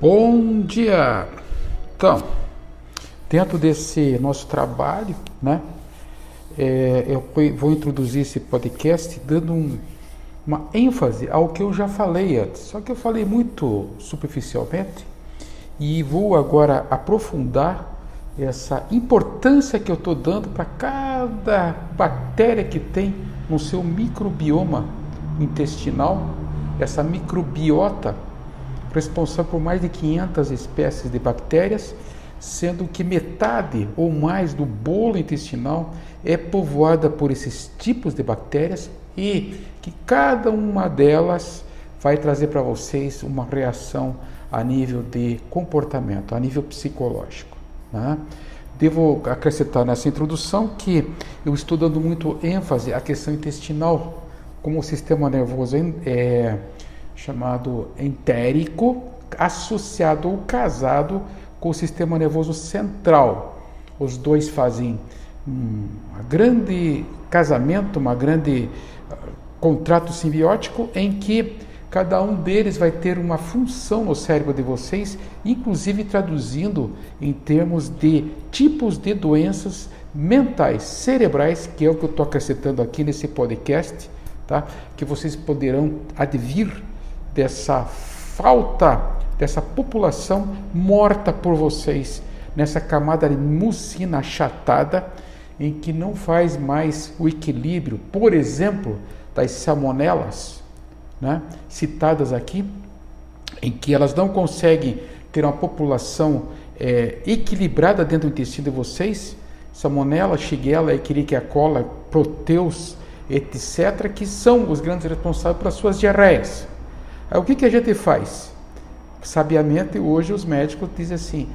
Bom dia! Então, dentro desse nosso trabalho, né, é, eu vou introduzir esse podcast dando um, uma ênfase ao que eu já falei antes, só que eu falei muito superficialmente e vou agora aprofundar essa importância que eu estou dando para cada bactéria que tem no seu microbioma intestinal, essa microbiota responsável por mais de 500 espécies de bactérias, sendo que metade ou mais do bolo intestinal é povoada por esses tipos de bactérias e que cada uma delas vai trazer para vocês uma reação a nível de comportamento, a nível psicológico. Né? Devo acrescentar nessa introdução que eu estou dando muito ênfase à questão intestinal, como o sistema nervoso é chamado entérico, associado ou casado com o sistema nervoso central. Os dois fazem um grande casamento, uma grande uh, contrato simbiótico em que cada um deles vai ter uma função no cérebro de vocês, inclusive traduzindo em termos de tipos de doenças mentais, cerebrais, que é o que eu estou acrescentando aqui nesse podcast, tá? que vocês poderão advir dessa falta, dessa população morta por vocês, nessa camada de mucina achatada, em que não faz mais o equilíbrio, por exemplo, das salmonelas, né, citadas aqui, em que elas não conseguem ter uma população é, equilibrada dentro do intestino de vocês, salmonela, shigella, escherichia coli, proteus, etc., que são os grandes responsáveis pelas suas diarreias. Aí, o que, que a gente faz? Sabiamente, hoje os médicos dizem assim: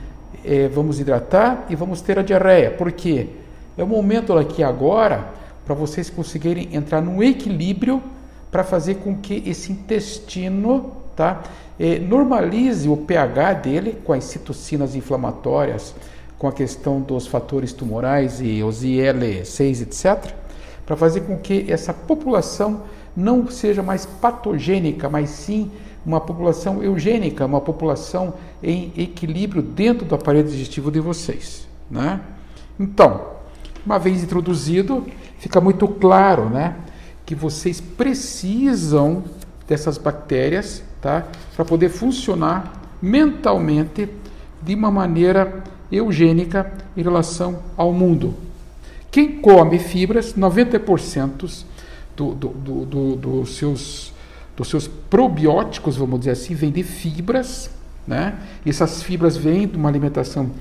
é, vamos hidratar e vamos ter a diarreia. Por quê? É o momento aqui agora para vocês conseguirem entrar num equilíbrio para fazer com que esse intestino tá, é, normalize o pH dele com as citocinas inflamatórias, com a questão dos fatores tumorais e os IL6, etc., para fazer com que essa população não seja mais patogênica, mas sim uma população eugênica, uma população em equilíbrio dentro do aparelho digestivo de vocês. Né? Então, uma vez introduzido, fica muito claro né, que vocês precisam dessas bactérias tá, para poder funcionar mentalmente de uma maneira eugênica em relação ao mundo. Quem come fibras, 90% do, do, do, do, dos, seus, dos seus probióticos, vamos dizer assim, vem de fibras, né? E essas fibras vêm de uma alimentação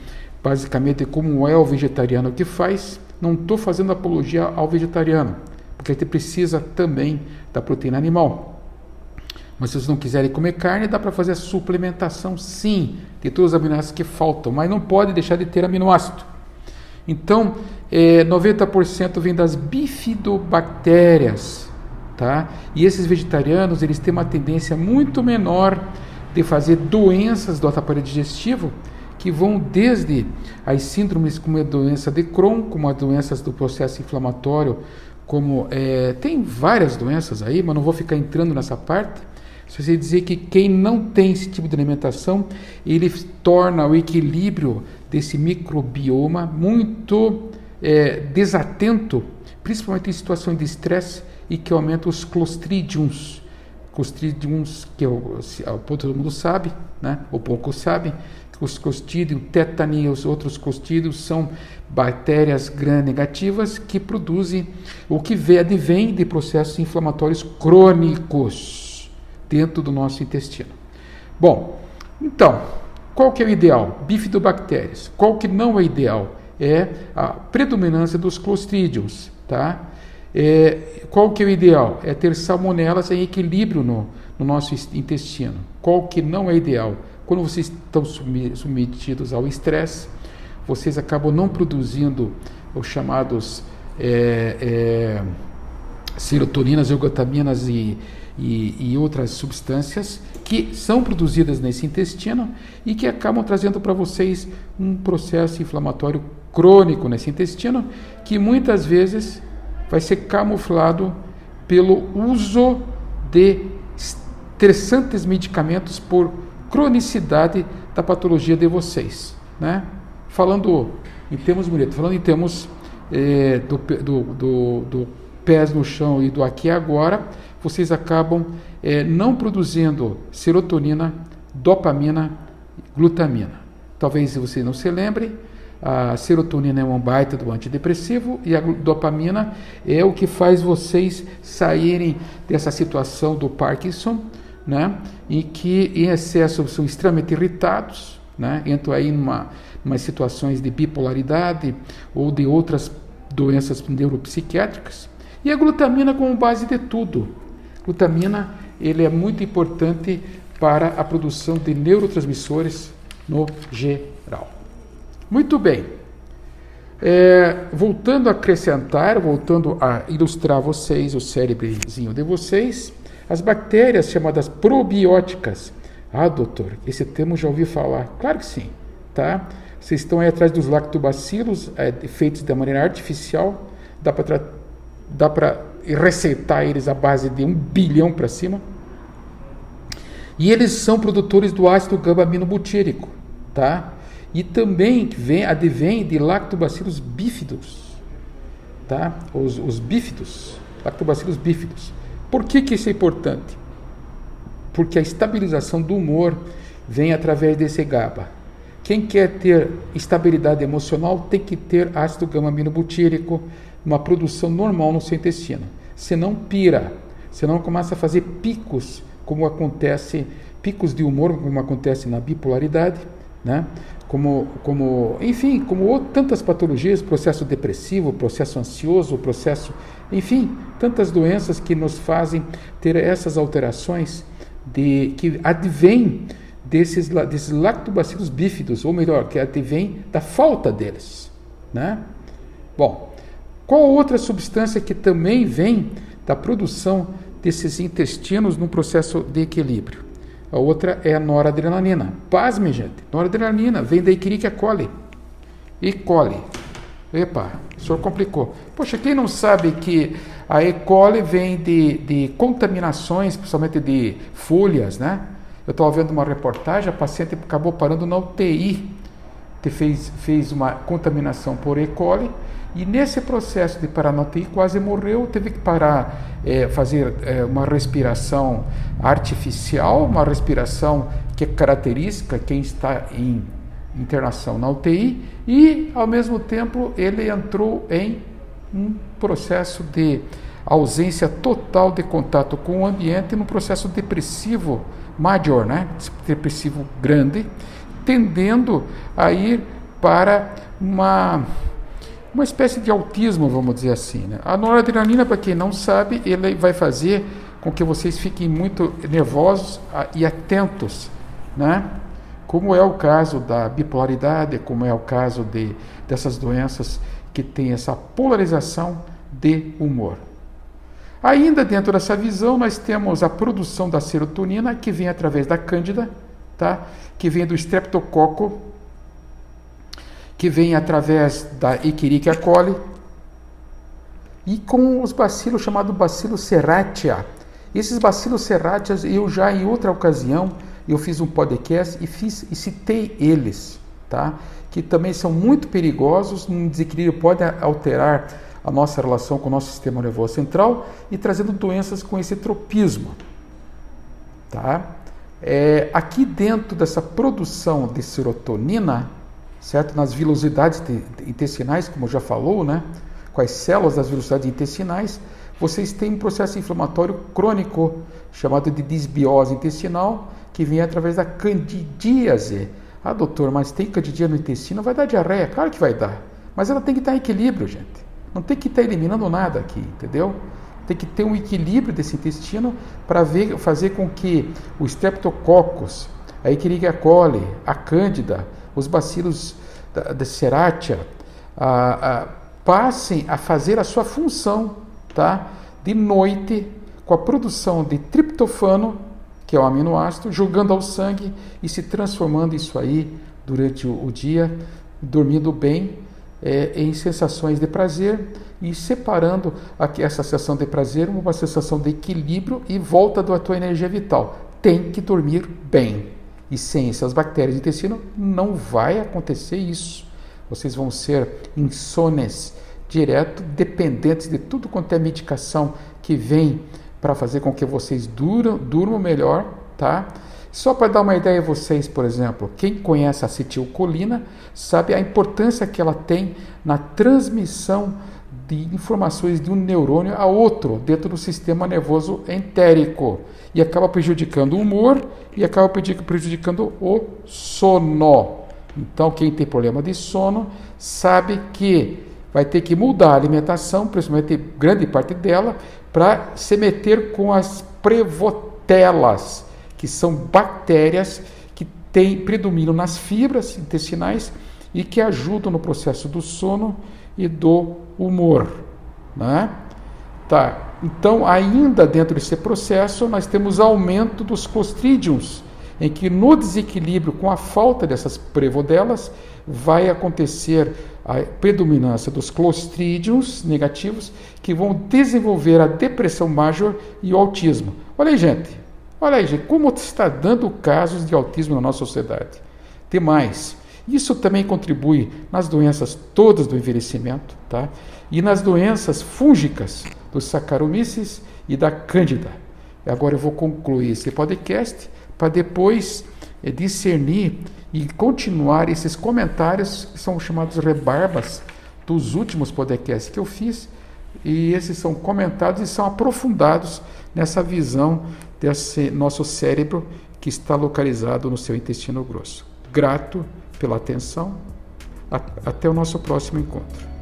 basicamente como é o vegetariano que faz. Não estou fazendo apologia ao vegetariano, porque a gente precisa também da proteína animal. Mas se vocês não quiserem comer carne, dá para fazer a suplementação sim de todos os aminoácidos que faltam, mas não pode deixar de ter aminoácido. Então, é, 90% vem das bifidobactérias, tá? E esses vegetarianos, eles têm uma tendência muito menor de fazer doenças do aparelho digestivo, que vão desde as síndromes como a doença de Crohn, como as doenças do processo inflamatório, como é, tem várias doenças aí, mas não vou ficar entrando nessa parte. Só sei dizer que quem não tem esse tipo de alimentação, ele torna o equilíbrio desse microbioma muito é, desatento, principalmente em situações de estresse e que aumenta os clostridiums. Clostridiums, que eu, todo mundo sabe, né? ou pouco sabe, os clostridium, tetani e os outros clostridiums são bactérias gram-negativas que produzem o que advém de processos inflamatórios crônicos dentro do nosso intestino. Bom, então, qual que é o ideal? Bifidobactérias. Qual que não é ideal? É a predominância dos clostridiums, tá? É, qual que é o ideal? É ter salmonelas em equilíbrio no, no nosso intestino. Qual que não é ideal? Quando vocês estão submetidos ao estresse, vocês acabam não produzindo os chamados é, é, serotoninas, eugotaminas e, e, e outras substâncias que são produzidas nesse intestino e que acabam trazendo para vocês um processo inflamatório crônico nesse intestino, que muitas vezes vai ser camuflado pelo uso de estressantes medicamentos por cronicidade da patologia de vocês. Né? Falando em termos bonitos, falando em termos é, do, do, do, do, pés no chão e do aqui e agora, vocês acabam é, não produzindo serotonina, dopamina, glutamina. Talvez você não se lembre, a serotonina é um baita do antidepressivo e a dopamina é o que faz vocês saírem dessa situação do Parkinson, né? Em que em excesso são extremamente irritados, né? Entram aí numa, numa situações de bipolaridade ou de outras doenças neuropsiquiátricas. E a glutamina como base de tudo. Glutamina ele é muito importante para a produção de neurotransmissores no geral. Muito bem. É, voltando a acrescentar, voltando a ilustrar vocês, o cérebrozinho de vocês, as bactérias chamadas probióticas. Ah, doutor, esse termo já ouvi falar. Claro que sim, tá? Vocês estão aí atrás dos lactobacilos, é, feitos de maneira artificial. Dá para receitar eles à base de um bilhão para cima. E eles são produtores do ácido gama-aminobutírico, tá? E também vem, advém de lactobacillus bífidos, tá? Os, os bífidos, lactobacillus bífidos. Por que, que isso é importante? Porque a estabilização do humor vem através desse GABA. Quem quer ter estabilidade emocional tem que ter ácido gama-aminobutírico, uma produção normal no seu intestino. Senão pira, senão começa a fazer picos, como acontece, picos de humor, como acontece na bipolaridade, né? como, como, enfim, como tantas patologias, processo depressivo, processo ansioso, processo, enfim, tantas doenças que nos fazem ter essas alterações de que advêm desses, desses lactobacilos bífidos, ou melhor, que advém da falta deles, né? Bom, qual outra substância que também vem da produção desses intestinos num processo de equilíbrio? A outra é a noradrenalina. Pasme, gente. Noradrenalina vem da Escherichia coli. E coli. Epa, o senhor complicou. Poxa, quem não sabe que a E. coli vem de, de contaminações, principalmente de folhas, né? Eu estava vendo uma reportagem, a paciente acabou parando na UTI, fez, fez uma contaminação por E. coli, e nesse processo de UTI quase morreu, teve que parar, é, fazer é, uma respiração artificial, uma respiração que é característica quem está em internação na UTI, e ao mesmo tempo ele entrou em um processo de ausência total de contato com o ambiente, num processo depressivo maior, né? depressivo grande, tendendo a ir para uma uma espécie de autismo, vamos dizer assim. Né? A noradrenalina, para quem não sabe, ele vai fazer com que vocês fiquem muito nervosos ah, e atentos, né? Como é o caso da bipolaridade, como é o caso de, dessas doenças que têm essa polarização de humor. Ainda dentro dessa visão, nós temos a produção da serotonina, que vem através da cândida, tá? que vem do streptococo, que vem através da Escherichia coli e com os bacilos chamados bacilo serratia. Esses bacilos serratias eu já em outra ocasião eu fiz um podcast e fiz e citei eles, tá? Que também são muito perigosos, um desequilíbrio pode alterar a nossa relação com o nosso sistema nervoso central e trazendo doenças com esse tropismo, tá? É, aqui dentro dessa produção de serotonina, certo? Nas velocidades intestinais, como já falou, né? Com as células das velocidades intestinais, vocês têm um processo inflamatório crônico chamado de disbiose intestinal, que vem através da candidíase. Ah, doutor, mas tem candidíase no intestino, vai dar diarreia? Claro que vai dar. Mas ela tem que estar em equilíbrio, gente. Não tem que estar eliminando nada aqui, entendeu? Tem que ter um equilíbrio desse intestino para fazer com que o Streptococcus, a Escherichia coli, a Cândida, os bacilos da, da Serratia a, a, passem a fazer a sua função tá? de noite com a produção de triptofano, que é o aminoácido, jogando ao sangue e se transformando isso aí durante o, o dia, dormindo bem, é, em sensações de prazer e separando aqui essa sensação de prazer uma sensação de equilíbrio e volta da tua energia vital. Tem que dormir bem. e sem essas bactérias do intestino, não vai acontecer isso. Vocês vão ser insones direto, dependentes de tudo quanto é medicação que vem para fazer com que vocês duram, durmam melhor, tá? Só para dar uma ideia a vocês, por exemplo, quem conhece a acetilcolina sabe a importância que ela tem na transmissão de informações de um neurônio a outro dentro do sistema nervoso entérico e acaba prejudicando o humor e acaba prejudicando o sono. Então, quem tem problema de sono sabe que vai ter que mudar a alimentação, principalmente grande parte dela, para se meter com as prevotelas, que são bactérias que tem, predominam nas fibras intestinais e que ajudam no processo do sono e do humor. Né? Tá. Então, ainda dentro desse processo, nós temos aumento dos clostridiums, em que no desequilíbrio com a falta dessas prevodelas, vai acontecer a predominância dos clostridiums negativos que vão desenvolver a depressão major e o autismo. Olha aí, gente. Olha aí, gente, como está dando casos de autismo na nossa sociedade. Tem mais. Isso também contribui nas doenças todas do envelhecimento, tá? E nas doenças fúngicas, dos Saccharomyces e da Cândida. Agora eu vou concluir esse podcast para depois é, discernir e continuar esses comentários que são chamados rebarbas dos últimos podcasts que eu fiz. E esses são comentados e são aprofundados nessa visão desse nosso cérebro que está localizado no seu intestino grosso. Grato pela atenção. Até o nosso próximo encontro.